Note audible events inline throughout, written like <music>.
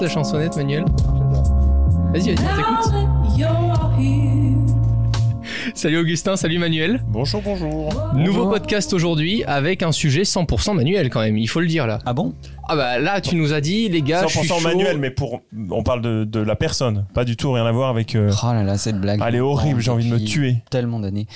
la chansonnette, Manuel. Vas-y, vas-y, t'écoute. Salut Augustin, salut Manuel. Bonjour, bonjour. Nouveau podcast aujourd'hui avec un sujet 100% manuel quand même, il faut le dire là. Ah bon? Ah bah là, tu nous as dit, les gars, je suis 100% chaud. manuel, mais pour, on parle de, de la personne, pas du tout rien à voir avec. euh, Oh là là, cette blague. Elle est horrible, j'ai envie de me tuer. Tellement d'années.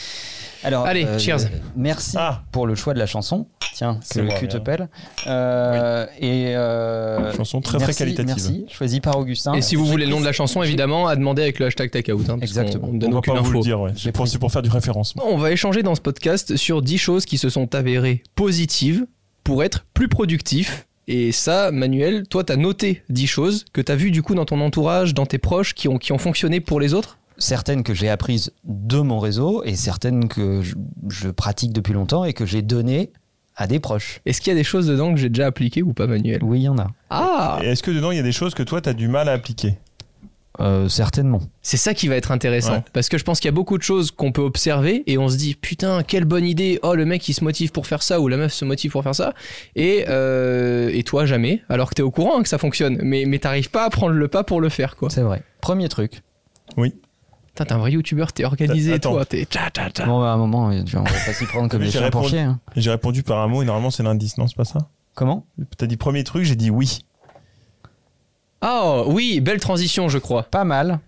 Alors, Allez, cheers. Merci Ah. pour le choix de la chanson. Tiens, que C'est le cul te pèle. Euh, Et euh, Chanson très, très merci, qualitative. Merci, choisi par Augustin. Et si vous voulez le nom de la chanson, évidemment, à demander avec le hashtag Takeout. Hein, Exactement. On ne On va pas vous le dire, ouais. Pour, c'est pour faire du référencement. On va échanger dans ce podcast sur 10 choses qui se sont avérées positives pour être plus productif. Et ça, Manuel, toi, t'as noté 10 choses que t'as vues du coup dans ton entourage, dans tes proches, qui ont, qui ont fonctionné pour les autres? Certaines que j'ai apprises de mon réseau et certaines que je, je pratique depuis longtemps et que j'ai données à des proches. Est-ce qu'il y a des choses dedans que j'ai déjà appliquées ou pas, Manuel? Oui, il y en a. Ah Et Est-ce que dedans, il y a des choses que toi, t'as du mal à appliquer? Euh, certainement. C'est ça qui va être intéressant. Ouais. Parce que je pense qu'il y a beaucoup de choses qu'on peut observer et on se dit putain, quelle bonne idée. Oh, le mec il se motive pour faire ça ou la meuf se motive pour faire ça. Et, euh, et toi, jamais. Alors que t'es au courant hein, que ça fonctionne. Mais, mais t'arrives pas à prendre le pas pour le faire, quoi. C'est vrai. Premier truc. Putain, t'es un vrai youtubeur, t'es organisé, Attends. toi. T'es tcha tcha tcha. Bon, bah, à un moment, on va pas s'y prendre comme <laughs> des j'ai chiens pour répondu. chier. hein. J'ai répondu par un mot et normalement, c'est l'indice, non C'est pas ça Comment T'as dit premier truc, j'ai dit oui. Ah oui, belle transition, je crois. Pas mal.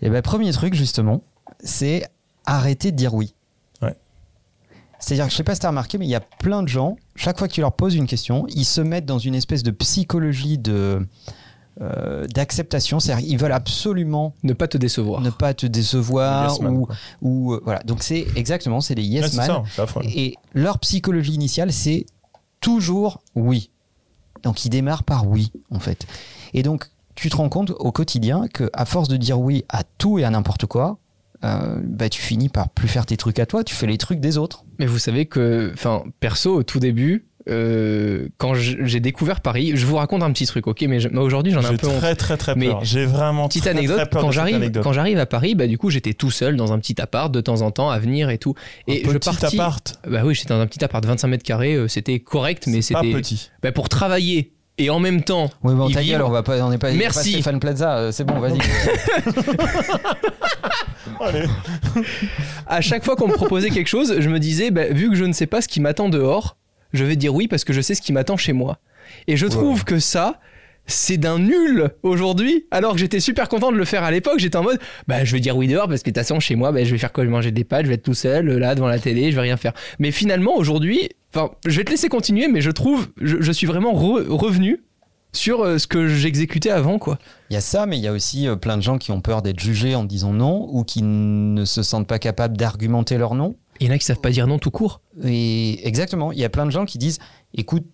Et ben premier truc justement, c'est arrêter de dire oui. Ouais. C'est-à-dire que je sais pas si tu as remarqué, mais il y a plein de gens, chaque fois que tu leur poses une question, ils se mettent dans une espèce de psychologie de euh, d'acceptation. C'est-à-dire ils veulent absolument Ne pas te décevoir. ne pas te décevoir Yes ou, euh, voilà. Donc c'est exactement, c'est les yes man. ça. Et leur psychologie initiale, c'est toujours oui. Donc ils démarrent par oui, en fait. Et donc, tu te rends compte au quotidien que à force de dire oui à tout et à n'importe quoi, euh, bah, tu finis par plus faire tes trucs à toi, tu fais les trucs des autres. Mais vous savez que, enfin, perso, au tout début, euh, quand j'ai découvert Paris, je vous raconte un petit truc, ok Mais je- mais aujourd'hui, j'en ai un peu honte. très, très, très peur. J'ai vraiment Petite très, anecdote, très peur quand j'arrive, anecdote. quand j'arrive à Paris, bah du coup j'étais tout seul dans un petit appart de temps en temps à venir et tout. Et Un je petit partis. appart. Bah oui, j'étais dans un petit appart de 25 mètres carrés, euh, c'était correct, mais C'est pas c'était petit. bah, pour travailler et en même temps. Oui, bon, ta gueule, on va pas, on n'est pas, Merci. pas Stéphane Plaza, euh, c'est bon, vas-y. <laughs> Allez. À chaque fois qu'on me proposait quelque chose, je me disais, bah, vu que je ne sais pas ce qui m'attend dehors, je vais dire oui parce que je sais ce qui m'attend chez moi. Et je trouve que ça, c'est d'un nul aujourd'hui. Alors que j'étais super content de le faire à l'époque, j'étais en mode, bah je vais dire oui dehors parce que de toute façon chez moi, bah, je vais faire quoi? Je vais manger des pâtes, je vais être tout seul là devant la télé, je vais rien faire. Mais finalement aujourd'hui, enfin, je vais te laisser continuer, mais je trouve, je, je suis vraiment re- revenu sur euh, ce que j'exécutais avant, quoi. Il y a ça, mais il y a aussi euh, plein de gens qui ont peur d'être jugés en disant non ou qui ne se sentent pas capables d'argumenter leur non. Il y en a qui savent pas dire non tout court. Et exactement, il y a plein de gens qui disent écoute,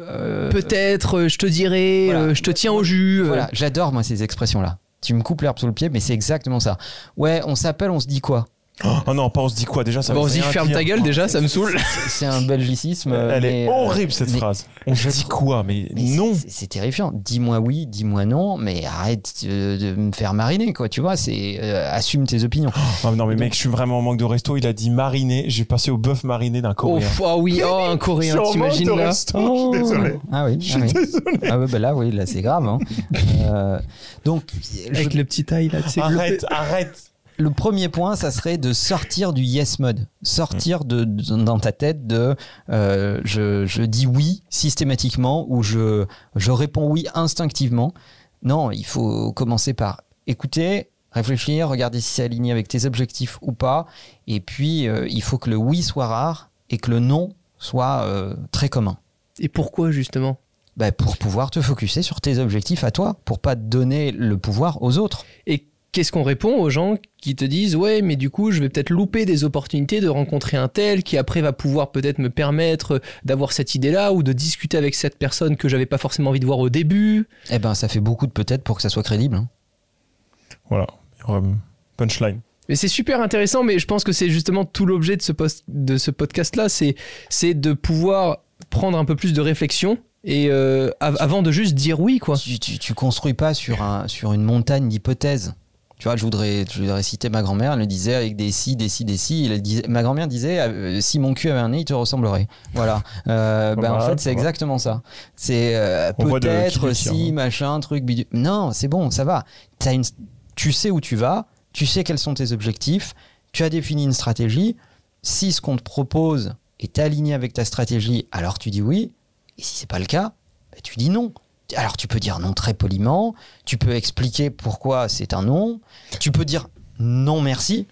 euh, Peut-être, euh, je te dirai, Voilà. euh, je te tiens au jus. Voilà, j'adore moi ces expressions-là. Tu me coupes l'herbe sous le pied, mais c'est exactement ça. Ouais, on s'appelle, on se dit quoi? Oh non, pas on se dit quoi déjà ça Bon, on se dit ferme dire. ta gueule déjà, ça me saoule. C'est- un belgicisme. Elle mais, est euh, horrible cette mais- phrase. On se dit quoi Mais mais non. c'est- terrifiant. Dis-moi oui, dis-moi non, mais arrête euh, de me faire mariner, quoi. Tu vois, c'est euh, assume tes opinions. Oh, non mais mec, je suis vraiment en manque de resto. Il a dit mariné. J'ai passé au bœuf mariné d'un Oh, coréen. f- ah oui, oh, un <laughs> coréen, t'imagines là resto, je suis désolé. Ah oui, Je ah suis oui. désolé. Ah bah là, oui, là, c'est grave. hein. <laughs> Euh, donc, je- Avec le petit taille là. Arrête, arrête. Le premier point, ça serait de sortir du yes mode. Sortir de, de- dans ta tête de euh, je, je dis oui systématiquement ou je, je réponds oui instinctivement. Non, il faut commencer par écouter, réfléchir, regarder si c'est aligné avec tes objectifs ou pas. Et puis, euh, il faut que le oui soit rare et que le non soit euh, très commun. Et pourquoi justement? Bah, pour pouvoir te focuser sur tes objectifs à toi, pour pas donner le pouvoir aux autres. Et qu'est-ce qu'on répond aux gens qui te disent ouais mais du coup je vais peut-être louper des opportunités de rencontrer un tel qui après va pouvoir peut-être me permettre d'avoir cette idée là ou de discuter avec cette personne que j'avais pas forcément envie de voir au début Eh ben, ça fait beaucoup de peut-être pour que ça soit crédible. hein. Voilà. Euh, Punchline. mais c'est super intéressant mais je pense que c'est justement tout l'objet de ce post de ce podcast là c'est c'est de pouvoir prendre un peu plus de réflexion et euh, av- avant de juste dire oui quoi Tu, tu, tu construis pas sur, un, sur une montagne d'hypothèses. Tu vois, je voudrais, je voudrais citer ma grand-mère. Elle le disait avec des si, des si, des si. Elle disait, ma grand-mère disait euh, si mon cul avait un nez, il te ressemblerait. Voilà. Euh, <laughs> ben, en fait, c'est exactement ça. C'est euh, peut-être si, hein. machin, truc, bidule. Non, c'est bon, ça va. T'as une, tu sais où tu vas, tu sais quels sont tes objectifs, tu as défini une stratégie. Si ce qu'on te propose est aligné avec ta stratégie, alors tu dis oui. Et si c'est pas le cas, ben, tu dis non. Alors tu peux dire non très poliment, tu peux expliquer pourquoi c'est un non, tu peux dire non merci.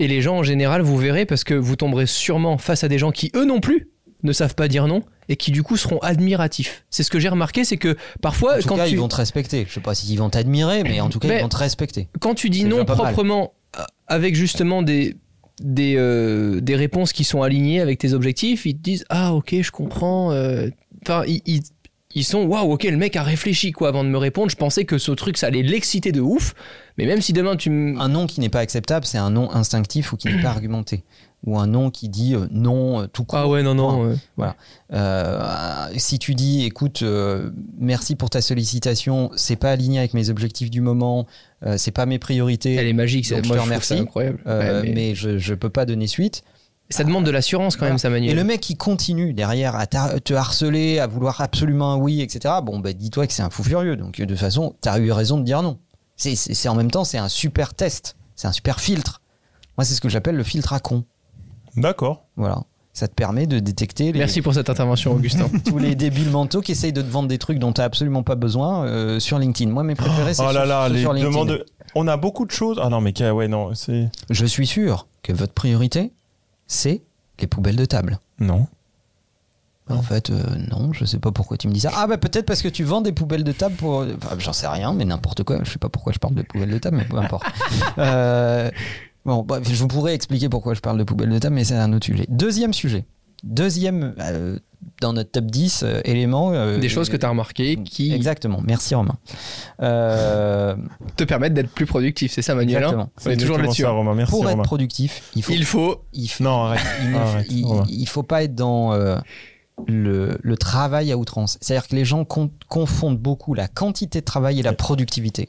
Et les gens en général, vous verrez, parce que vous tomberez sûrement face à des gens qui, eux non plus, ne savent pas dire non et qui du coup seront admiratifs. C'est ce que j'ai remarqué, c'est que parfois, En tout quand, cas, tu, ils vont te respecter. Je sais pas s'ils vont t'admirer, mais en tout cas, Mais- ils vont te respecter. quand tu dis non mal. proprement, euh, avec justement des, des, euh, des réponses qui sont alignées avec tes objectifs, ils te disent Ah, ok, je comprends. euh, Enfin, ils, ils, ils sont Waouh, ok, le mec a réfléchi quoi avant de me répondre. Je pensais que ce truc, ça allait l'exciter de ouf. Mais même si demain tu me. Un non qui n'est pas acceptable, c'est un non instinctif ou qui n'est pas argumenté. Ou un non qui dit euh, non euh, tout court. Ah ouais, non, non. euh, Euh, si tu dis, écoute, merci pour ta sollicitation, c'est pas aligné avec mes objectifs du moment, c'est pas mes priorités, elle est magique, c'est- je te remercie. incroyable. Ouais, mais mais, je, je peux pas donner suite. Ça demande de l'assurance quand Voilà. même, sa manière. Et le mec qui continue derrière à te harceler, à vouloir absolument un oui, etc. Bon, bah, dis-toi que c'est un fou furieux. Donc, de toute façon, t'as eu raison de dire non. C'est, en même temps, c'est un super test. C'est un super filtre. Moi, c'est ce que j'appelle le filtre à con. D'accord. Voilà. Ça te permet de détecter les, Merci pour cette intervention, Augustin. <laughs> tous les débiles mentaux qui essayent de te vendre des trucs dont t'as absolument pas besoin euh, sur LinkedIn. Moi, mes préférés, c'est Oh là sur, là, les sur LinkedIn. demandes. On a beaucoup de choses. Ah non, mais ouais, non, c'est. Je suis sûr que votre priorité, c'est les poubelles de table. Non. En fait, euh, non, je sais pas pourquoi tu me dis ça. Ah bah peut-être parce que tu vends des poubelles de table pour... Enfin, j'en sais rien, mais n'importe quoi. Je sais pas pourquoi je parle de poubelles de table, mais peu importe. <laughs> Euh, bon, bref, je vous pourrais expliquer pourquoi je parle de poubelles de table, mais c'est un autre sujet. Deuxième sujet. Deuxième, euh, dans notre top 10 euh, éléments... euh, Des choses que tu as remarquées qui Exactement, merci Romain. Euh, te permettent d'être plus productif, c'est ça, Manuel hein Exactement. On est toujours là-dessus. hein. Romain. Pour être Romain. productif, il faut... Il faut. il faut- Non, arrête. il, ne- Arrête, il- Romain. il faut pas être dans euh, le, le travail à outrance. C'est-à-dire que les gens con- confondent beaucoup la quantité de travail et la productivité.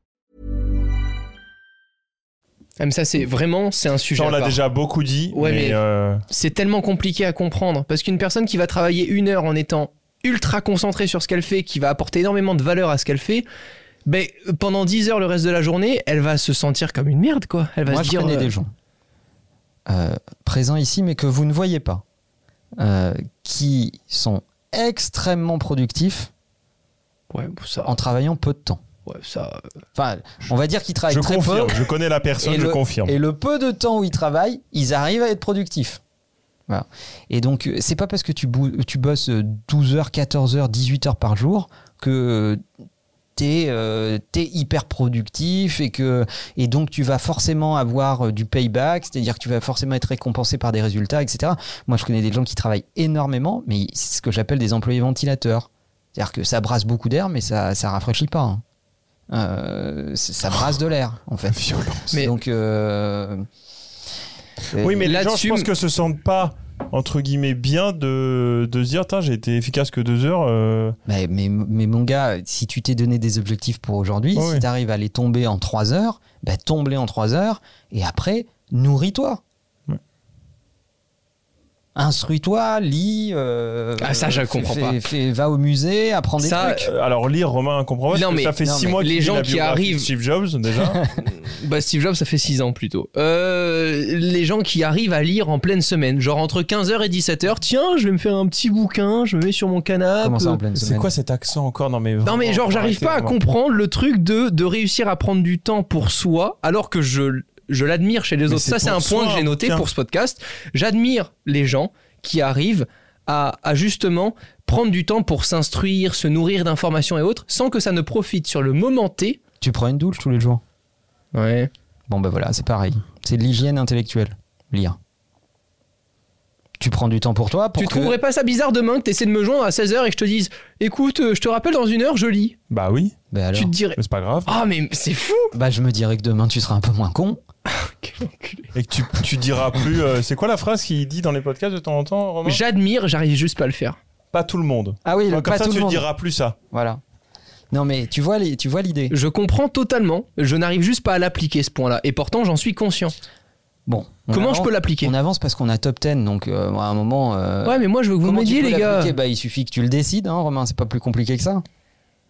Ah, mais ça, c'est vraiment, c'est un sujet. Ça, on l'a déjà beaucoup dit. Ouais, mais. mais- euh, C'est tellement compliqué à comprendre parce qu'une personne qui va travailler une heure en étant ultra concentrée sur ce qu'elle fait, qui va apporter énormément de valeur à ce qu'elle fait, ben, pendant 10 heures le reste de la journée, elle va se sentir comme une merde, quoi. Elle va Moi, se je dire. connais euh, des gens euh, présents ici, mais que vous ne voyez pas, euh, qui sont extrêmement productifs Ouais, bon, ça. en travaillant peu de temps. Ouais, ça euh, Enfin, on va dire qu'ils travaillent Je très confirme. peu. Je connais la personne, Et je le- confirme. Et le peu de temps où ils travaillent, ils arrivent à être productifs. Voilà. Et donc, euh, c'est pas parce que tu, tu bosses euh, 12 heures, 14 heures, 18 heures par jour que t'es euh, hyper productif et que et donc tu vas forcément avoir euh, du payback, c'est-à-dire que tu vas forcément être récompensé par des résultats, etc. Moi, je connais des gens qui travaillent énormément, mais c'est ce que j'appelle des employés ventilateurs. C'est-à-dire que ça brasse beaucoup d'air, mais ça ça rafraîchit pas. hein. Euh, ça brasse de l'air, en fait. Violence. Mais- Donc, euh, Oui, mais les gens, je pense que se sentent pas entre guillemets bien de, de se dire j'ai été efficace que deux heures euh, mais, mais, mais mon gars, si tu t'es donné des objectifs pour aujourd'hui, Oh si oui. tu arrives à les tomber en 3 heures, bah, tombe-les en 3 heures et après, nourris-toi. Instruis-toi, lis. euh, Ah, ça, je fais- comprends fais- pas. fais- va au musée, apprends des Ça, trucs. euh, alors lire Romain comprend pas Non, parce que mais- ça fait non, six mais mois les qu'il lit gens la qui arrivent- Steve Jobs déjà <laughs> Bah, Steve Jobs, ça fait 6 ans plutôt. Euh, les gens qui arrivent à lire en pleine semaine, genre entre 15h et 17h, tiens, je vais me faire un petit bouquin, je me mets sur mon canapé. Comment ça en pleine c'est quoi cet accent encore non mais Non mais genre j'arrive pas à vraiment. comprendre le truc de, de réussir à prendre du temps pour soi alors que je, je l'admire chez les Mais autres. c'est Ça c'est un point que j'ai noté tiens. pour ce podcast. J'admire les gens qui arrivent à, à justement prendre du temps pour s'instruire, se nourrir d'informations et autres, sans que ça ne profite sur le moment T. Tu prends une douche tous les jours? Ouais. Bon, ben voilà, c'est pareil. C'est de l'hygiène intellectuelle. Lire. Tu prends du temps pour toi. Pour Tu que- trouverais pas ça bizarre demain que tu essaies de me joindre à 16h et que je te dise Écoute, euh, je te rappelle dans une heure, je lis. Bah oui, Ben alors Tu te dirais mais c'est pas grave. Ah, mais c'est fou Bah, je me dirais que demain, tu seras un peu moins con. <laughs> Quel enculé. Et que tu, tu diras plus. euh, c'est quoi la phrase qu'il dit dans les podcasts de temps en temps, Romain? J'admire, j'arrive juste pas à le faire. Pas tout le monde. Ah oui, Comme pas ça, tout tu le ne monde. diras plus ça. Voilà. Non, mais tu vois les- tu vois l'idée. Je comprends totalement, je n'arrive juste pas à l'appliquer ce point-là, et pourtant j'en suis conscient. Bon. on Comment je avance- peux l'appliquer? On avance parce qu'on a top 10, donc euh, à un moment. euh, Ouais, mais moi je veux que vous comment tu peux les gars. l'appliquer? Bah, il suffit que tu le décides, hein, Romain. C'est pas plus compliqué que ça.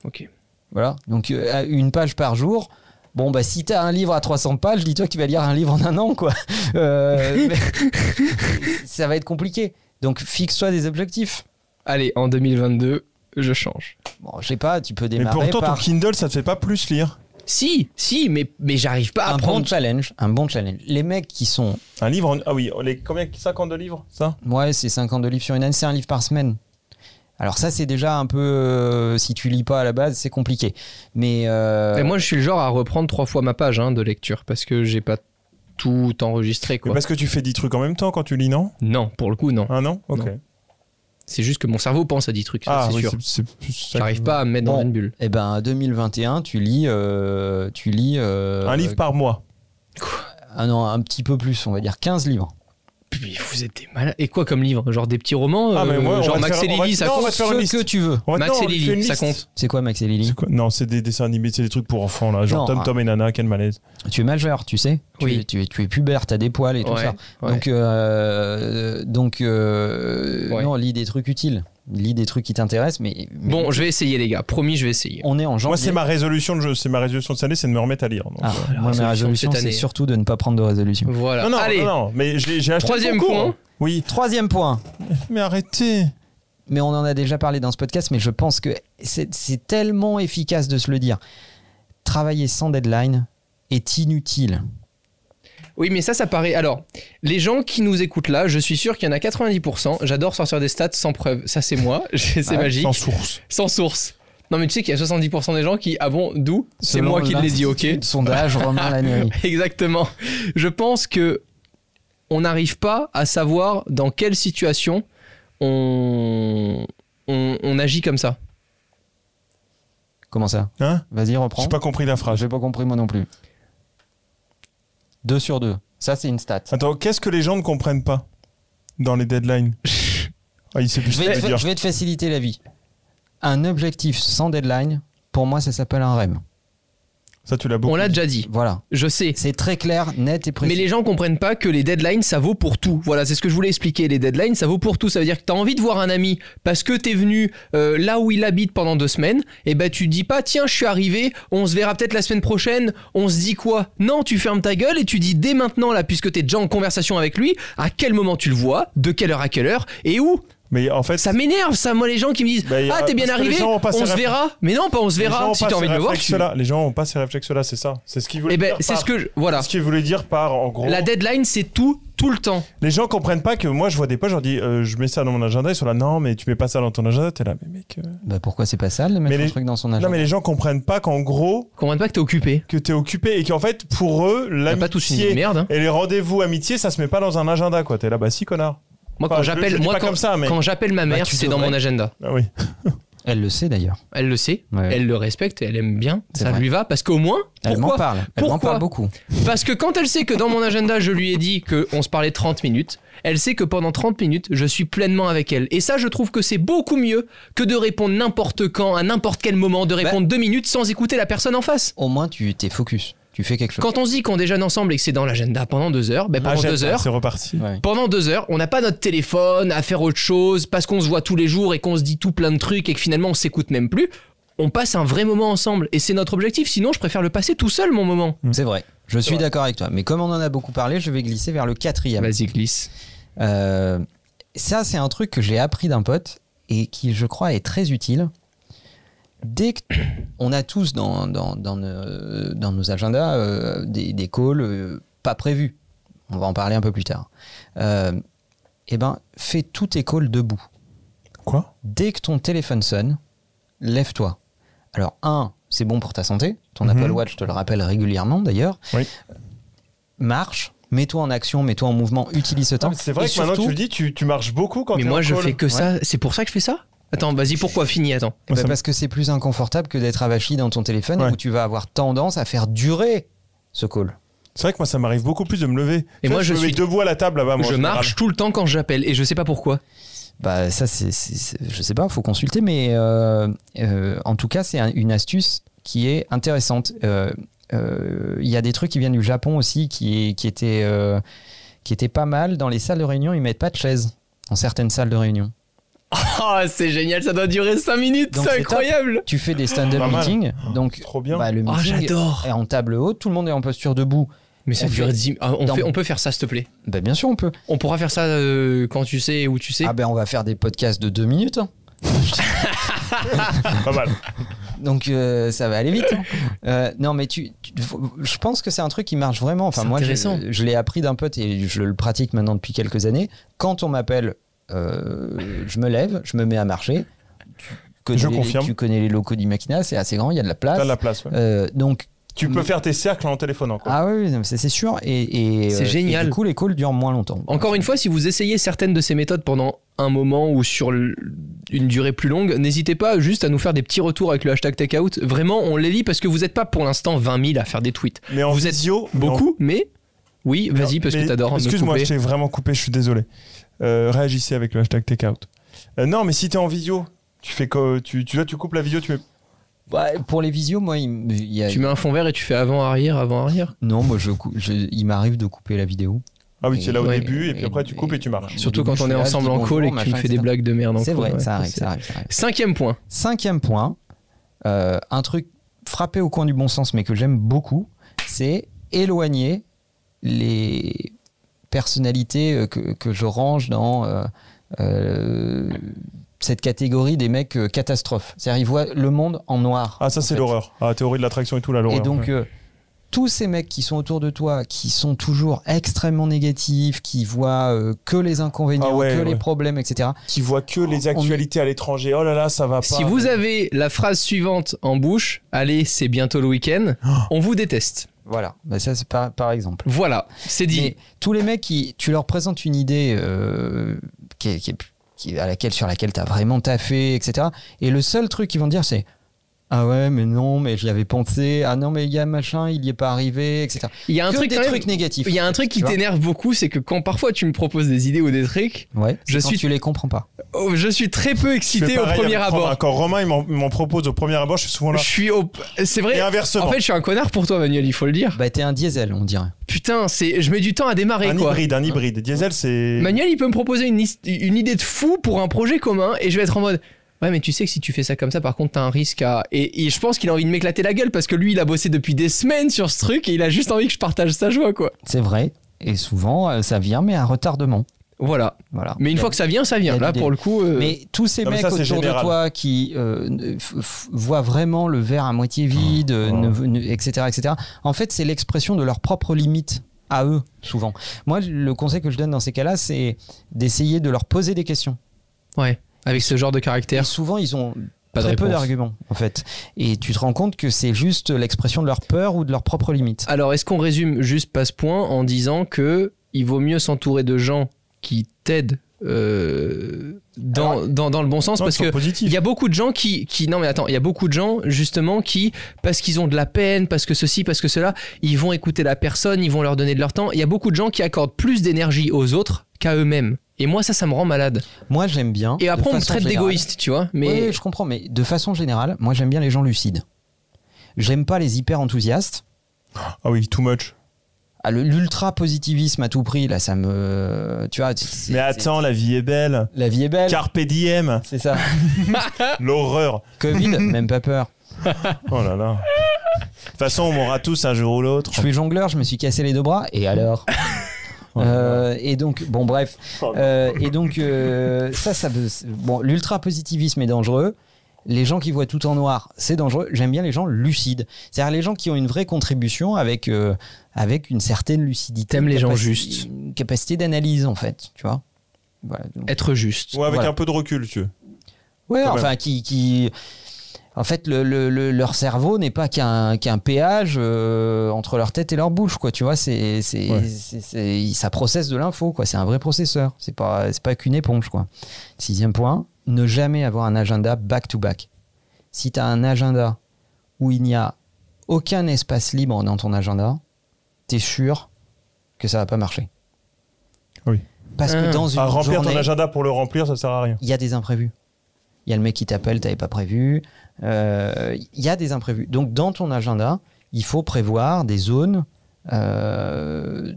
Ok. Voilà. Donc euh, à une page par jour. Bon bah si t'as un livre à 300 pages, dis-toi que tu vas lire un livre en un an quoi. <laughs> Euh, mais- <laughs> ça va être compliqué. Donc fixe-toi des objectifs. Allez, en 2022, je change. Bon, je sais pas, tu peux Mais démarrer pourtant, ton par Kindle, ça te fait pas plus lire. Si, si, mais, mais j'arrive pas à un bon challenge, un bon challenge. Les mecs qui sont Un livre en... Ah oui, les... combien? 50 de livres, ça? Ouais, c'est 52 livres sur une année, c'est un livre par semaine. Alors ça c'est déjà un peu euh, si tu lis pas à la base, c'est compliqué. Mais euh, Et moi je suis le genre à reprendre trois fois ma page hein, de lecture parce que j'ai pas tout enregistré Mais quoi. Parce que tu fais 10 trucs en même temps quand tu lis, non? Non, pour le coup, non. Ah non? Ok. Non. C'est juste que mon cerveau pense à 10 trucs, ça, Ah c'est oui, sûr. c'est- c'est plus ça. J'arrive pas à me mettre dans une bulle. eh ben 2021, tu lis euh, tu lis euh, Un livre par mois. Ah non, un petit peu plus, on va dire 15 livres. Mais vous êtes des malades. Et quoi comme livre? Genre des petits romans Ah, mais euh, moi, Genre Max faire- et Lily, ça non, on compte Ce liste. que tu veux. Va- Max non, et Lily, ça compte. C'est quoi Max et Lily? Quoi? Non, c'est des dessins animés, c'est des trucs pour enfants là, genre Non, Tom ah. Tom et Nana, quel malaise. Tu es majeur, tu sais. Tu Oui. es- Tu es, tu es pubère, t'as des poils et tout ça. ouais. Donc, euh, donc euh, Ouais. non, lis des trucs utiles. Lis des trucs qui t'intéressent, mais, mais Bon, je vais essayer, les gars. Promis, je vais essayer. on est en janvier. Moi, c'est ma résolution de jeu, c'est ma résolution de cette année, c'est de me remettre à lire. donc, Ah, euh. moi, ma résolution c'est surtout de ne pas prendre de résolution. Voilà. Non, non, Allez, non, non, mais j'ai acheté Troisième le concours. point. Oui, Troisième point. mais arrêtez. Mais on en a déjà parlé dans ce podcast, mais je pense que c'est c'est tellement efficace de se le dire. Travailler sans deadline est inutile. Oui, mais ça, ça paraît. Alors, les gens qui nous écoutent là, je suis sûr qu'il y en a 90%. J'adore sortir des stats sans preuve. Ça, c'est moi. <laughs> c'est Ouais, magique. Sans source. Sans source. Non, mais tu sais qu'il y a 70% des gens qui. Ah bon, d'où? C'est moi qui l'ai dit, ok? Sondage Romain <laughs> Lannery. Exactement. Je pense que on n'arrive pas à savoir dans quelle situation on, on, on agit comme ça. Comment ça? Hein? Vas-y, reprends. J'ai pas compris la phrase. J'ai pas compris moi non plus. 2 sur 2. Ça, c'est une stat. Attends, qu'est-ce que les gens ne comprennent pas dans les deadlines <laughs> Ah, il sait plus Je vais, te, dire. je vais te faciliter la vie. Un objectif sans deadline, pour moi, ça s'appelle un REM. Ça, tu l'as beaucoup. On l'a déjà dit. Voilà. Je sais. C'est très clair, net et précis. Mais les gens comprennent pas que les deadlines, ça vaut pour tout. Voilà, c'est ce que je voulais expliquer. Les deadlines, ça vaut pour tout. Ça veut dire que tu as envie de voir un ami parce que t'es venu euh, là où il habite pendant deux semaines. Et ben tu dis pas, tiens, je suis arrivé, on se verra peut-être la semaine prochaine. On se dit quoi? Non, tu fermes ta gueule et tu dis dès maintenant, là, puisque t'es déjà en conversation avec lui, à quel moment tu le vois, de quelle heure à quelle heure? Et où? Mais en fait, Ça m'énerve, ça, moi, les gens qui me disent Bah, a- Ah, t'es bien les arrivé, on se réf- verra. Mais non, pas on se les verra. Si t'as envie de me voir, tu... Les gens ont pas ces réflexes-là, c'est ça. C'est ce qu'ils voulaient Eh ben, dire. c'est par- ce que je... Voilà. ce qu'ils voulaient dire par, en gros. La deadline, c'est tout, tout le temps. Les gens comprennent pas que moi, je vois des potes, je leur dis, euh, je mets ça dans mon agenda, ils sont là, non, mais tu mets pas ça dans ton agenda, t'es là, mais mec. euh. Bah, pourquoi c'est pas ça de mettre Mais un les- truc dans son agenda Non, mais les gens comprennent pas qu'en gros, Comprends pas que t'es occupé. que t'es occupé et qu'en fait, pour eux, a pas tous une l'amitié merde. hein. et les rendez-vous amitié, ça se met pas dans un agenda, quoi. T'es là, bah si, connard. Moi, Enfin, quand j'appelle, moi, quand, comme ça, mais- quand j'appelle ma mère, tu c'est dans mon agenda. Ah oui. <laughs> Elle le sait d'ailleurs. Elle le sait, Ouais. elle le respecte, elle aime bien, ça vrai. lui va, parce qu'au moins, Elle m'en parle. Elle m'en Pourquoi parle beaucoup. Parce que quand elle sait que dans mon agenda, je lui ai dit qu'on se parlait 30 minutes, elle sait que pendant 30 minutes, je suis pleinement avec elle. Et ça, je trouve que c'est beaucoup mieux que de répondre n'importe quand, à n'importe quel moment, de répondre deux minutes sans écouter la personne en face. Au moins, tu t'es focus. Tu fais quelque chose. Quand on se dit qu'on déjeune ensemble et que c'est dans l'agenda pendant deux heures, ben pendant deux heures, C'est reparti. Ouais. pendant deux heures, on n'a pas notre téléphone à faire autre chose parce qu'on se voit tous les jours et qu'on se dit tout plein de trucs et que finalement on s'écoute même plus. On passe un vrai moment ensemble et c'est notre objectif. Sinon, je préfère le passer tout seul, mon moment. C'est vrai. Je suis d'accord avec toi. Mais comme on en a beaucoup parlé, je vais glisser vers le quatrième. Vas-y, glisse. Euh, ça, c'est un truc que j'ai appris d'un pote et qui, je crois, est très utile. Dès que on a tous dans, dans, dans, nos, dans nos agendas euh, des, des calls euh, pas prévus, on va en parler un peu plus tard. Euh, eh ben, fais tous tes calls debout. Quoi? Dès que ton téléphone sonne, lève-toi. Alors, un, c'est bon pour ta santé. Ton Mhm. Apple Watch te le rappelle régulièrement d'ailleurs. Oui. Marche, mets-toi en action, mets-toi en mouvement, utilise ce temps. C'est vrai Et que maintenant tu le dis, tu, tu marches beaucoup quand Mais t'es moi, en je call. fais que ça. C'est pour ça que je fais ça? Attends, vas-y, pourquoi Fini, attends. Eh ben, parce que c'est plus inconfortable que d'être avachi dans ton téléphone Ouais. où tu vas avoir tendance à faire durer ce call. C'est vrai que moi, ça m'arrive beaucoup plus de me lever. Et Tu moi, vois, je me mets suis- debout à la table là-bas. je général. marche tout le temps quand j'appelle et je sais pas pourquoi. Bah ça c'est, je sais pas, faut consulter, mais euh, euh, en tout cas c'est un- une astuce qui est intéressante. Euh, euh, Il y a des trucs qui viennent du Japon aussi qui, qui étaient euh, qui étaient pas mal. Dans les salles de réunion, ils mettent pas de chaises dans certaines salles de réunion. Oh, c'est génial, ça doit durer 5 minutes, c'est incroyable. Tu fais des stand-up meetings, donc Trop bien. bah, le Oh, meeting j'adore. est en table haute, tout le monde est en posture debout. Mais ça On dure fait- 10 ah, on, dans- fait- on peut faire ça, s'il te plaît. Bah, bien sûr on peut. On pourra faire ça euh, quand tu sais où tu sais. Ah ben on va faire des podcasts de deux minutes. hein. <laughs> Pas mal. Donc euh, ça va aller vite. hein. Euh, non mais tu, tu- je pense que c'est un truc qui marche vraiment. Enfin moi je, je l'ai appris d'un pote et je le pratique maintenant depuis quelques années. Quand on m'appelle, je me lève, je me mets à marcher. Tu Je les- confirme. Tu connais les locaux d'Imakina, c'est assez grand, il y a de la place. T'as de la place. ouais. Euh, donc Tu peux faire tes cercles en téléphonant. Quoi. ah oui, c'est c'est sûr. Et, et, C'est euh, génial. et du coup les calls durent moins longtemps. Encore une fois, si vous essayez certaines de ces méthodes pendant un moment ou sur une durée plus longue, n'hésitez pas juste à nous faire des petits retours avec le hashtag takeout. Vraiment, on les lit parce que vous n'êtes pas pour l'instant 20 000 à faire des tweets. mais en vous êtes visio, mais en- Beaucoup, mais oui, vas-y, parce Mais- que t'adores me Excuse-moi, je t'ai vraiment coupé, je suis désolé. Euh, réagissez avec le hashtag takeout. Euh, non, mais si t'es en visio, tu fais quoi tu, tu, vois, tu coupes la vidéo, tu mets. Bah, pour les visios, moi, il, y a... Tu mets un fond vert et tu fais avant-arrière, avant-arrière. non, moi, je, il m'arrive de couper la vidéo. Ah oui, tu es là au Ouais. début, et puis après tu coupes et tu marches. Surtout quand on est ensemble en call et que tu me fais des blagues de merde en C'est vrai, ouais, ça arrive, c'est- ça arrive, ça arrive. Cinquième point. Cinquième point, euh, un truc frappé au coin du bon sens, mais que j'aime beaucoup, c'est éloigner les personnalités euh, que, que je range dans euh, euh, cette catégorie des mecs euh, catastrophes. C'est-à-dire, ils voient le monde en noir. Ah, ça c'est l'horreur. Ah, théorie de l'attraction et tout, là, l'horreur. Et donc, Ouais. euh, tous ces mecs qui sont autour de toi, qui sont toujours extrêmement négatifs, qui voient euh, que les inconvénients, Ah ouais, que ouais. les problèmes, etc. qui voit que les actualités à l'étranger. Oh là là, ça va pas. Si vous avez la phrase suivante en bouche, allez, c'est bientôt le week-end, Oh. on vous déteste. Voilà, bah, ça c'est par, par exemple. Voilà, c'est dit. Mais tous les mecs qui, tu leur présentes une idée euh, qui est- qui est- qui est- à laquelle, sur laquelle tu as vraiment taffé, etc. Et le seul truc qu'ils vont te dire, c'est Ah ouais, mais non, mais j'y avais pensé. Ah non, mais il y a machin, il y est pas arrivé, etc. Il y a un que truc des quand même- trucs négatifs. Il y a un en fait, truc qui t'énerve beaucoup, c'est que quand parfois tu me proposes des idées ou des trucs, Ouais, Je suis-. Tu les comprends pas. oh, je suis très peu excité au premier abord. Quand Romain il m'en- propose au premier abord, je suis souvent là. Je suis au. C'est vrai. Et inversement. En fait, je suis un connard pour toi, Manuel, il faut le dire. Bah, t'es un diesel, on dirait. Putain, c'est. Je mets du temps à démarrer, un quoi. hybride, un hybride. Diesel, c'est. Manuel, il peut me proposer une, une idée de fou pour un projet commun et je vais être en mode. Ouais, mais tu sais que si tu fais ça comme ça, par contre, t'as un risque à. Et, et je pense qu'il a envie de m'éclater la gueule parce que lui, il a bossé depuis des semaines sur ce truc et il a juste envie que je partage sa joie, quoi. C'est vrai. Et souvent, euh, ça vient, mais à retardement. Voilà. Voilà. Mais une fois que ça vient, ça vient. a Là, pour le coup. euh, Mais tous ces Non, mecs ça, autour de toi qui euh, voient vraiment le verre à moitié vide, euh, Oh. ne- ne- etc., etc. En fait, c'est l'expression de leurs propres limites à eux, souvent. Moi, le conseil que je donne dans ces cas-là, c'est d'essayer de leur poser des questions. Ouais. Avec ce genre de Et caractère. souvent, ils ont Pas très peu d'arguments, en fait. Et tu te rends compte que c'est juste l'expression de leur peur ou de leurs propres limites. Alors, est-ce qu'on résume juste pas ce point en disant que il vaut mieux s'entourer de gens qui t'aident euh, dans, Alors- dans, dans le bon sens? Non, parce que positif. il y a beaucoup de gens qui, qui non mais attends il y a beaucoup de gens justement qui parce qu'ils ont de la peine parce que ceci parce que cela ils vont écouter la personne ils vont leur donner de leur temps il y a beaucoup de gens qui accordent plus d'énergie aux autres qu'à eux-mêmes et moi ça ça me rend malade Moi, j'aime bien. et après on me traite d'égoïste tu vois mais Oui, je comprends, mais de façon générale, moi, j'aime bien les gens lucides. J'aime pas les hyper enthousiastes. Ah oui, too much. Ah, le- L'ultra positivisme à tout prix, là, ça me. Tu vois. Mais attends, la vie est belle. La vie est belle. Carpe diem. C'est ça. <laughs> L'horreur. Covid, même pas peur. Oh là là. De toute façon, on mourra tous un jour ou l'autre. Je suis jongleur, je me suis cassé les deux bras, et alors? Oh là là. Euh, Et donc, bon, bref. Euh, et donc, euh, ça, ça. Bon, l'ultra positivisme est dangereux. Les gens qui voient tout en noir, c'est dangereux. J'aime bien les gens lucides. C'est-à-dire les gens qui ont une vraie contribution avec, euh, avec une certaine lucidité. T'aimes les gens justes. Une capacité d'analyse, en fait. Tu vois voilà, donc- être juste Ou avec Voilà. un peu de recul, tu veux. Ouais, Quand enfin, qui, qui, en fait, le, le- le- leur cerveau n'est pas qu'un péage euh, entre leur tête et leur bouche, quoi. Tu vois, c'est, Ouais. ça processe de l'info, quoi. C'est un vrai processeur. C'est pas, c'est pas qu'une éponge, quoi. Sixième point, ne jamais avoir un agenda back to back. Si tu as un agenda où il n'y a aucun espace libre dans ton agenda, t'es sûr que ça va pas marcher. Oui. Parce que Ah. dans une À remplir journée, ton agenda pour le remplir, ça sert à rien. il y a des imprévus. Il y a le mec qui t'appelle, t'avais pas prévu. Euh, Il y a des imprévus. Donc dans ton agenda, il faut prévoir des zones, euh,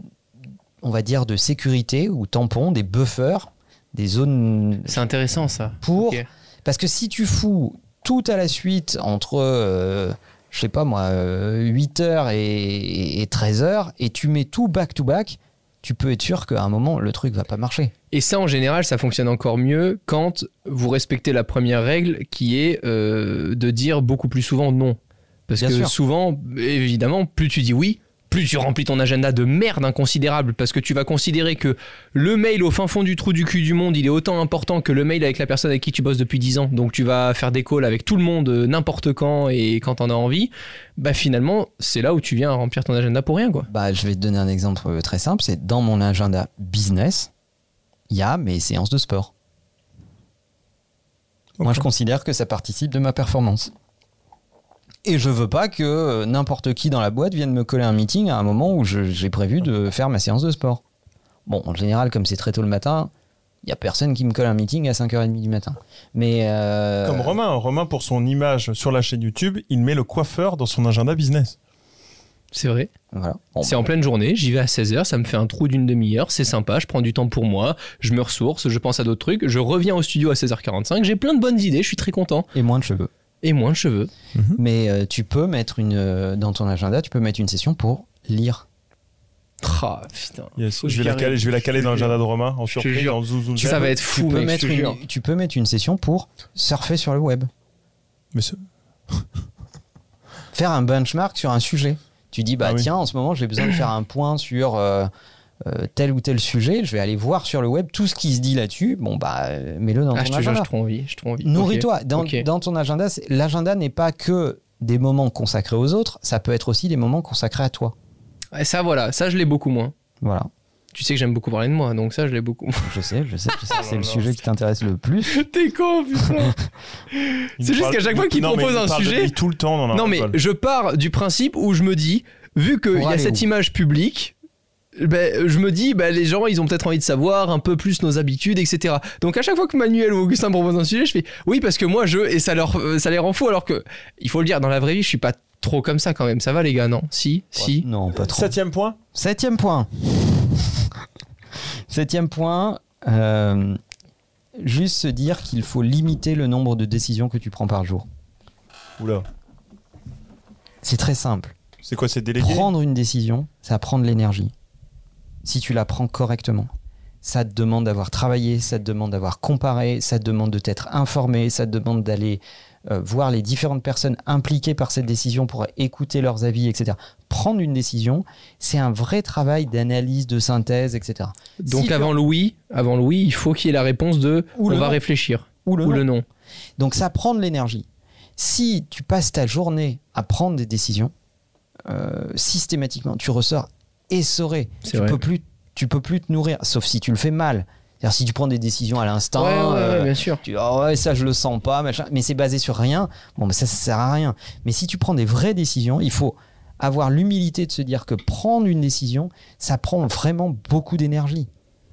on va dire, de sécurité ou tampons, des buffers, des zones C'est intéressant ça. pour. Parce que si tu fous tout à la suite entre, euh, je sais pas moi, 8h et, et 13h, et tu mets tout back-to-back, tu peux être sûr qu'à un moment, le truc va pas marcher. Et ça, en général, ça fonctionne encore mieux quand vous respectez la première règle qui est euh, de dire beaucoup plus souvent non. Parce Bien que sûr. souvent, évidemment, plus tu dis oui, plus tu remplis ton agenda de merde inconsidérable parce que tu vas considérer que le mail au fin fond du trou du cul du monde, il est autant important que le mail avec la personne avec qui tu bosses depuis 10 ans. Donc tu vas faire des calls avec tout le monde euh, n'importe quand et quand t'en as envie. Bah finalement, c'est là où tu viens remplir ton agenda pour rien quoi. Bah, je vais te donner un exemple euh, très simple. C'est dans mon agenda business, il y a mes séances de sport. Moi, je considère que ça participe de ma performance. Et je veux pas que euh, n'importe qui dans la boîte vienne me coller un meeting à un moment où je- j'ai prévu de faire ma séance de sport. Bon, en général, comme c'est très tôt le matin, il y a personne qui me colle un meeting à 5h30 du matin. Mais euh, Comme Romain. Romain, pour son image sur la chaîne YouTube, il met le coiffeur dans son agenda business. C'est vrai. voilà. Bon, C'est en pleine journée, j'y vais à 16h, ça me fait un trou d'une demi-heure, c'est sympa, je prends du temps pour moi, je me ressource, je pense à d'autres trucs, je reviens au studio à 16h45, j'ai plein de bonnes idées, je suis très content. et moins de cheveux. Et moins de cheveux. Mais euh, tu peux mettre une euh, dans ton agenda, tu peux mettre une session pour lire. Ah putain. Yes. Je, vais la caler, je vais la caler dans l'agenda de Romain en surprise, en zouzou. Ça va être tu fou, peux mec, mettre je te une, jure. tu peux mettre une session pour surfer sur le web, Mais ce- faire un benchmark sur un sujet. Tu dis bah Ah oui. tiens en ce moment j'ai besoin de faire un point sur euh, euh, tel ou tel sujet, je vais aller voir sur le web tout ce qui se dit là-dessus. Bon bah euh, mets-le dans Ah, ton je te jure, agenda. j'ai trop envie, j'ai trop envie. Nourris-toi. Dans, Ok. dans ton agenda, c'est- l'agenda n'est pas que des moments consacrés aux autres, ça peut être aussi des moments consacrés à toi. Et ça, voilà, ça, je l'ai beaucoup moins. Voilà. Tu sais que j'aime beaucoup parler de moi, donc ça, je l'ai beaucoup moins. Je sais, je sais, je sais que <laughs> c'est Oh le là sujet qui t'intéresse le plus. <laughs> T'es con, putain. <laughs> C'est juste qu'à chaque fois qu'il propose il un parle de sujet- tout le temps, Non, mais je pars du principe où je me dis, vu qu'il y a cette image publique, ben, je me dis, ben, les gens, ils ont peut-être envie de savoir un peu plus nos habitudes, etc. Donc à chaque fois que Manuel ou Augustin propose un sujet, je fais oui, parce que moi, je. Et ça, leur, euh, ça les rend fous, alors que, il faut le dire, dans la vraie vie, je suis pas trop comme ça quand même. Ça va, les gars, non? Si Si Non, pas trop. Septième point Septième point. <laughs> Septième point. euh, juste se dire qu'il faut limiter le nombre de décisions que tu prends par jour. Oula. C'est très simple. C'est quoi, c'est délégué? Prendre une décision, ça prend de l'énergie. Si tu la prends correctement, ça te demande d'avoir travaillé, ça te demande d'avoir comparé, ça te demande de t'être informé, ça te demande d'aller euh, voir les différentes personnes impliquées par cette décision pour écouter leurs avis, etc. Prendre une décision, c'est un vrai travail d'analyse, de synthèse, etc. Donc Si avant le oui, avant le oui, il faut qu'il y ait la réponse de Ou on va non. réfléchir. Ou le ou non. le non. Donc ça prend de l'énergie. Si tu passes ta journée à prendre des décisions, euh, systématiquement, tu ressors essoré. Tu vrai. peux plus, tu peux plus te nourrir, sauf si tu le fais mal. C'est-à-dire si tu prends des décisions à l'instant, ouais, ouais, ouais, euh, bien sûr. tu dis, ouais, ça je le sens pas, machin. Mais c'est basé sur rien. Bon, mais ça, ça sert à rien. Mais si tu prends des vraies décisions, il faut avoir l'humilité de se dire que prendre une décision, ça prend vraiment beaucoup d'énergie.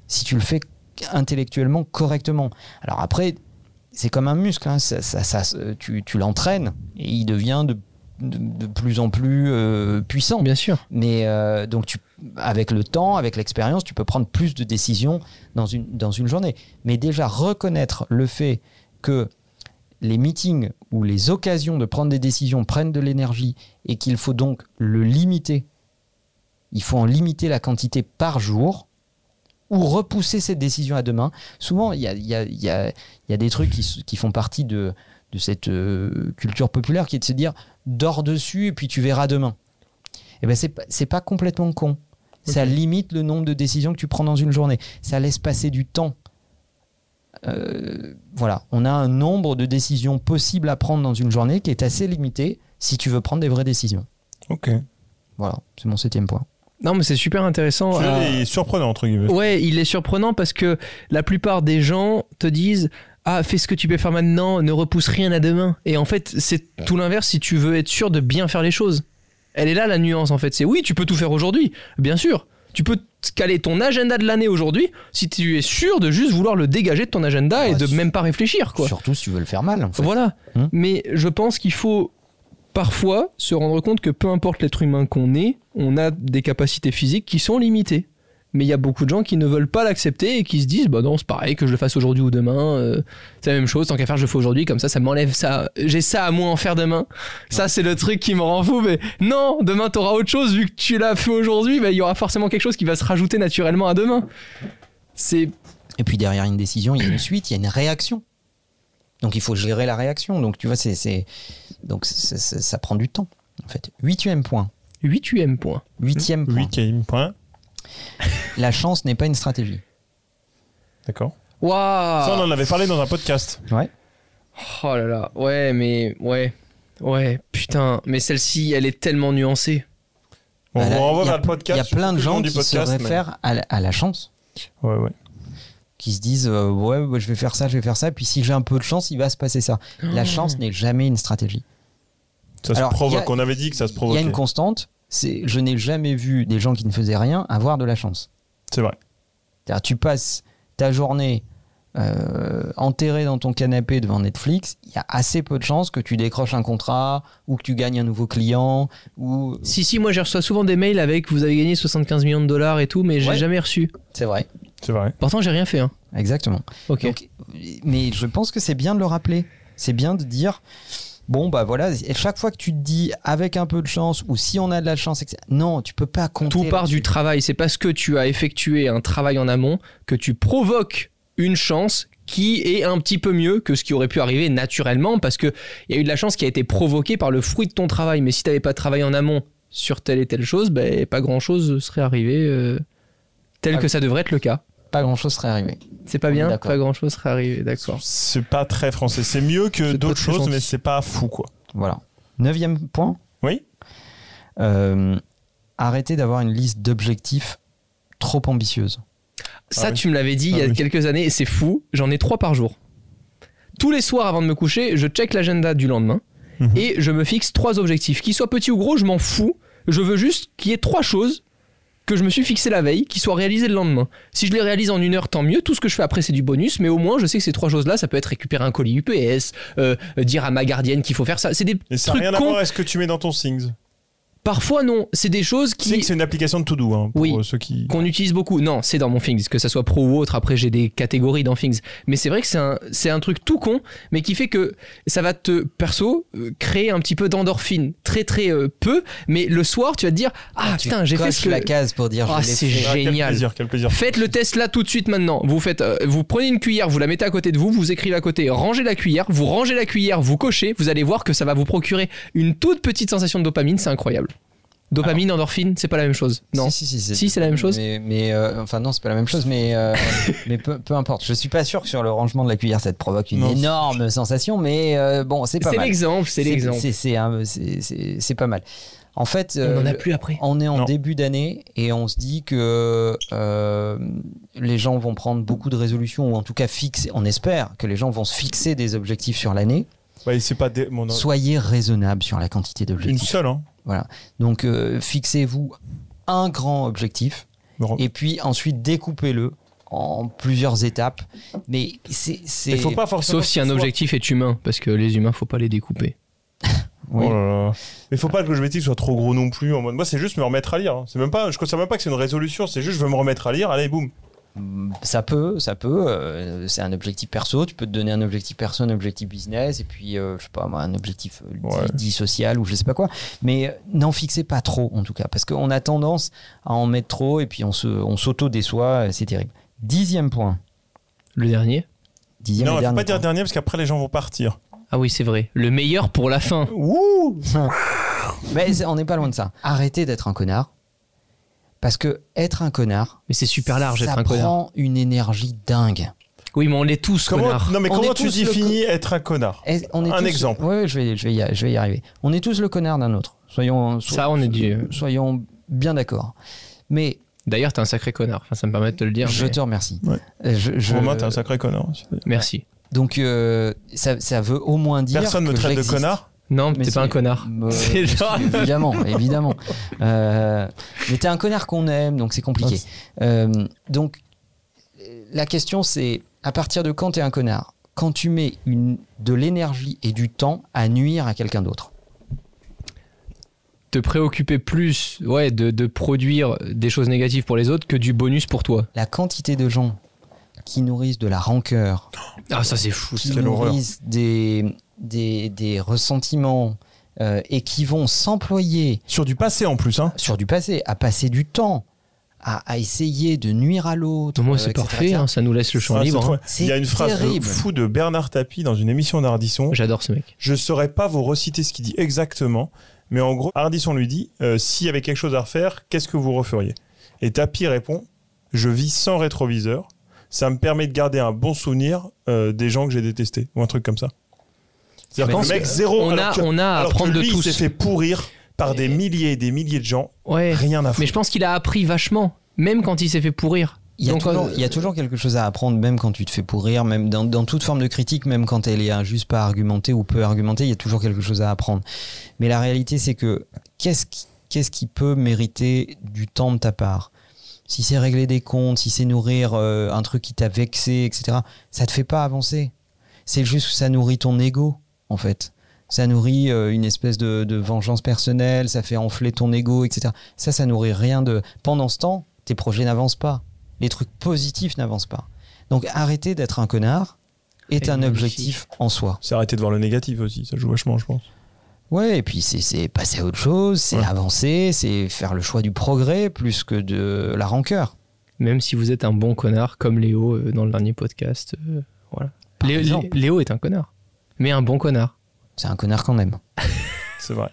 Si tu le fais intellectuellement correctement. Alors après, c'est comme un muscle. hein. Ça, ça- ça se- tu tu l'entraînes et il devient de, de- plus en plus euh, puissant. Bien sûr. Mais euh, donc, tu, avec le temps, avec l'expérience, tu peux prendre plus de décisions dans une, dans une journée. Mais déjà, reconnaître le fait que les meetings ou les occasions de prendre des décisions prennent de l'énergie et qu'il faut donc le limiter. Il faut en limiter la quantité par jour ou repousser cette décision à demain. Souvent, il y a, y a- y a- il y a des trucs qui, qui font partie de, de cette euh, culture populaire qui est de se dire dors dessus et puis tu verras demain. Eh ben c'est pas, c'est pas complètement con. Ça limite le nombre de décisions que tu prends dans une journée. Ça laisse passer du temps. euh, voilà, on a un nombre de décisions possibles à prendre dans une journée qui est assez limité si tu veux prendre des vraies décisions. Ok. Voilà, c'est mon septième point. Non, mais c'est super intéressant. À- il est surprenant, entre guillemets. Ouais, il est surprenant parce que la plupart des gens te disent Ah, fais ce que tu peux faire maintenant, ne repousse rien à demain. Et en fait, c'est tout l'inverse si tu veux être sûr de bien faire les choses. Elle est là la nuance en fait. C'est oui, tu peux tout faire aujourd'hui, bien sûr. Tu peux caler ton agenda de l'année aujourd'hui si tu es sûr de juste vouloir le dégager de ton agenda et de même pas réfléchir quoi. Surtout si tu veux le faire mal. En fait. Voilà. Hmm. Mais je pense qu'il faut parfois se rendre compte que peu importe l'être humain qu'on est, on a des capacités physiques qui sont limitées. Mais il y a beaucoup de gens qui ne veulent pas l'accepter et qui se disent bah non c'est pareil que je le fasse aujourd'hui ou demain euh, c'est la même chose tant qu'à faire je le fais aujourd'hui comme ça ça m'enlève ça j'ai ça à moins en faire demain ça c'est le truc qui me rend fou mais non demain t'auras autre chose vu que tu l'as fait aujourd'hui bah, il y aura forcément quelque chose qui va se rajouter naturellement à demain c'est Et puis derrière une décision, il y a une suite, il y a une réaction. Donc il faut gérer la réaction. Donc tu vois, c'est, c'est- donc c'est- c'est- ça prend du temps. En fait, huitième point. huitième point Huitième point. Huitième point. La chance n'est pas une stratégie. D'accord. waouh Ça, on en avait parlé dans un podcast. Ouais. Oh là là, ouais, mais ouais, ouais, putain, mais celle-ci, elle est tellement nuancée. On Bah, là, renvoie il y a- vers le podcast. Il y a plein de gens qui podcast, se mais- réfèrent à, la, à la chance, Ouais, ouais. qui se disent euh, ouais, ouais, je vais faire ça, je vais faire ça, puis si j'ai un peu de chance, il va se passer ça. La chance n'est jamais une stratégie. Ça Alors, se provoque. il y a- On avait dit que ça se Il y a une constante, c'est je n'ai jamais vu des gens qui ne faisaient rien avoir de la chance. C'est vrai. C'est-à-dire, tu passes ta journée euh, enterré dans ton canapé devant Netflix, il y a assez peu de chances que tu décroches un contrat ou que tu gagnes un nouveau client ou Si, si, moi, je reçois souvent des mails avec vous avez gagné 75 millions de dollars et tout, mais j'ai Ouais. jamais reçu. c'est vrai. C'est vrai. Pourtant, j'ai rien fait, hein. Exactement. Ok. Donc, mais je pense que c'est bien de le rappeler. C'est bien de dire bon bah voilà, et chaque fois que tu te dis avec un peu de chance ou si on a de la chance, etc. non, tu peux pas compter. Tout part du travail. C'est parce que tu as effectué un travail en amont que tu provoques une chance qui est un petit peu mieux que ce qui aurait pu arriver naturellement parce que il y a eu de la chance qui a été provoquée par le fruit de ton travail. Mais si tu n'avais pas travaillé en amont sur telle et telle chose, ben, pas grand chose serait arrivé euh, tel Ah que ça devrait être le cas. Pas grand chose serait arrivé. C'est pas bien, pas grand chose serait arrivé, d'accord. C'est pas très français. C'est mieux que d'autres choses, gentil. mais c'est pas fou, quoi. Voilà. Neuvième point. Oui. Euh, arrêtez d'avoir une liste d'objectifs trop ambitieuse. Ça, Ah oui. tu me l'avais dit il y Ah a oui. quelques années, et c'est fou. J'en ai trois par jour. Tous les soirs avant de me coucher, je check l'agenda du lendemain Mhm. et je me fixe trois objectifs. Qu'ils soient petits ou gros, je m'en fous. Je veux juste qu'il y ait trois choses que je me suis fixé la veille qui soient réalisées le lendemain. Si je les réalise en une heure, tant mieux. Tout ce que je fais après, c'est du bonus. Mais au moins, je sais que ces trois choses-là, ça peut être récupérer un colis UPS, euh, euh, dire à ma gardienne qu'il faut faire ça. C'est des Et ça n'a trucs rien à voir avec ce que tu mets dans ton Things. Parfois, non. C'est des choses Tu sais qui que c'est une application de To-Do, hein, pour Oui. euh, ceux qui. qu'on utilise beaucoup. Non, c'est dans mon Things, que ça soit pro ou autre. Après, j'ai des catégories dans Things. Mais c'est vrai que c'est un, c'est un truc tout con, mais qui fait que ça va te, perso, euh, créer un petit peu d'endorphine. Très, très euh, peu. Mais le soir, tu vas te dire Ah, Tu putain, j'ai fait ce que. la case pour dire Ah, l'ai c'est. Ah, quel génial. plaisir, quel plaisir. Faites le test là tout de suite maintenant. Vous faites, euh, vous prenez une cuillère, vous la mettez à côté de vous, vous écrivez à côté, rangez la cuillère, vous rangez la cuillère, vous cochez, vous allez voir que ça va vous procurer une toute petite sensation de dopamine, c'est incroyable. Dopamine, endorphine, c'est pas la même chose. Non. Si, si, si, Si, c'est la même chose. Mais, mais, euh, enfin non, c'est pas la même chose, mais, euh, <laughs> mais peu, peu importe. Je suis pas sûr que sur le rangement de la cuillère, ça te provoque une Non. énorme sensation, mais euh, bon, c'est pas mal. l'exemple, c'est l'exemple. C'est un- c'est- pas mal. En fait, On en a plus après. on est en Non. début d'année et on se dit que euh, les gens vont prendre beaucoup de résolutions ou en tout cas fixer. On espère que les gens vont se fixer des objectifs sur l'année. Ouais, c'est pas des- mon- Soyez raisonnable sur la quantité une d'objectifs. seule, hein. Donc euh, fixez-vous un grand objectif Bon. et puis ensuite découpez-le en plusieurs étapes. Mais c'est faut pas forcément. Sauf si un soit- objectif est humain, parce que les humains, faut pas les découper. <laughs> oui. Oh là là. Mais faut pas que l'objectif soit trop gros non plus. En mode, moi, c'est juste me remettre à lire. hein. C'est même pas, je considère même pas que c'est une résolution. C'est juste, je veux me remettre à lire. Allez, boum. Ça peut, ça peut. euh, c'est un objectif perso. Tu peux te donner un objectif perso, un objectif business, et puis euh, je sais pas moi, un objectif euh, dit, Ouais. dit social ou je sais pas quoi. Mais euh, n'en fixez pas trop en tout cas, parce qu'on a tendance à en mettre trop et puis on se, on s'auto déçoit. C'est terrible. Dixième point. Le dernier Dixième non, il faut pas dire point. dernier parce qu'après les gens vont partir. Ah oui, c'est vrai. Le meilleur pour la fin. Ouh <laughs> Mais on n'est pas loin de ça. Arrêtez d'être un connard. Parce que être un connard, Mais c'est super large ça être un connard. prend une énergie dingue. Oui, mais on l'est tous, Comment, connard. non, mais On comment tu définis être un connard Est- on est Un tous- exemple. Ouais, je vais, je vais, y, je vais y arriver. On est tous le connard d'un autre. Soyons, so- Ça, on est du. soyons bien d'accord. Mais D'ailleurs, t'es un sacré connard. Enfin, ça me permet de te le dire. je mais- te remercie. Ouais. Euh, Je, je- Romain, t'es un sacré connard. Merci. Donc euh, ça, ça veut au moins dire. Personne me que traite de connard. Non, Mais t'es pas un connard. <laughs> Euh, C'est genre- Évidemment, évidemment. <laughs> Euh, mais t'es un connard qu'on aime, donc c'est compliqué. Euh, donc la question c'est à partir de quand t'es un connard? Quand tu mets une, de l'énergie et du temps à nuire à quelqu'un d'autre. Te préoccuper plus ouais, de, de produire des choses négatives pour les autres que du bonus pour toi. La quantité de gens qui nourrissent de la rancœur, Ah, ça, c'est fou. qui nourrissent des, des, des ressentiments euh, et qui vont s'employer Sur du passé en plus. Hein. sur du passé, à passer du temps, à, à essayer de nuire à l'autre. Moi, euh, c'est parfait. hein, ça nous laisse le champ Ah, libre. hein. Il y a une phrase de terrible. fou de Bernard Tapie dans une émission d'Ardisson. J'adore ce mec. Je saurais pas vous reciter ce qu'il dit exactement, mais en gros, Ardisson lui dit euh, s'il y avait quelque chose à refaire, qu'est-ce que vous referiez? Et Tapi répond je vis sans rétroviseur, ça me permet de garder un bon souvenir euh, des gens que j'ai détestés, ou un truc comme ça. C'est-à-dire le mec zéro. on a- que- on a à apprendre de lui, tous. Il s'est fait pourrir par des milliers et des milliers de gens, Ouais. rien à Mais foutre. je pense qu'il a appris vachement, même quand il s'est fait pourrir. Il y, a Donc, toujours, euh, il y a toujours quelque chose à apprendre, même quand tu te fais pourrir, même dans, dans toute forme de critique, même quand elle est injuste, pas argumentée ou peu argumentée, il y a toujours quelque chose à apprendre. Mais la réalité, c'est que qu'est-ce qui, qu'est-ce qui peut mériter du temps de ta part? Si c'est régler des comptes, si c'est nourrir euh, un truc qui t'a vexé, etc., ça te fait pas avancer. C'est juste que ça nourrit ton ego, en fait. Ça nourrit euh, une espèce de, de vengeance personnelle, ça fait enfler ton ego, etc. Ça, ça nourrit rien de. Pendant ce temps, tes projets n'avancent pas. Les trucs positifs n'avancent pas. Donc arrêter d'être un connard est Et un objectif en soi. C'est arrêter de voir le négatif aussi, ça joue vachement, je pense. Ouais, et puis c'est- passer à autre chose, c'est Ouais. avancer, c'est faire le choix du progrès plus que de la rancœur. Même si vous êtes un bon connard, comme Léo euh, dans le dernier podcast. euh, voilà. Léo, Léo est un connard. Mais un bon connard. C'est un connard qu'on aime. <laughs> C'est vrai.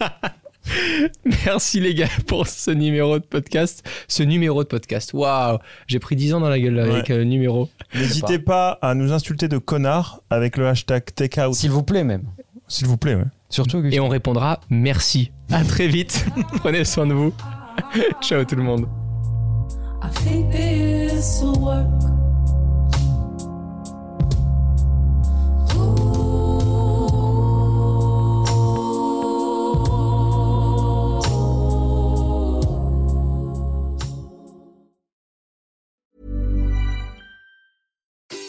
<laughs> Merci les gars pour ce numéro de podcast. Ce numéro de podcast. Waouh J'ai pris 10 ans dans la gueule Ouais. avec euh, le numéro. N'hésitez pas à nous insulter de connards avec le hashtag takeout, S'il vous plaît même. s'il vous plaît. ouais. Surtout Et on répondra merci. À très vite. <laughs> Prenez soin de vous. Ciao tout le monde. I think this will work.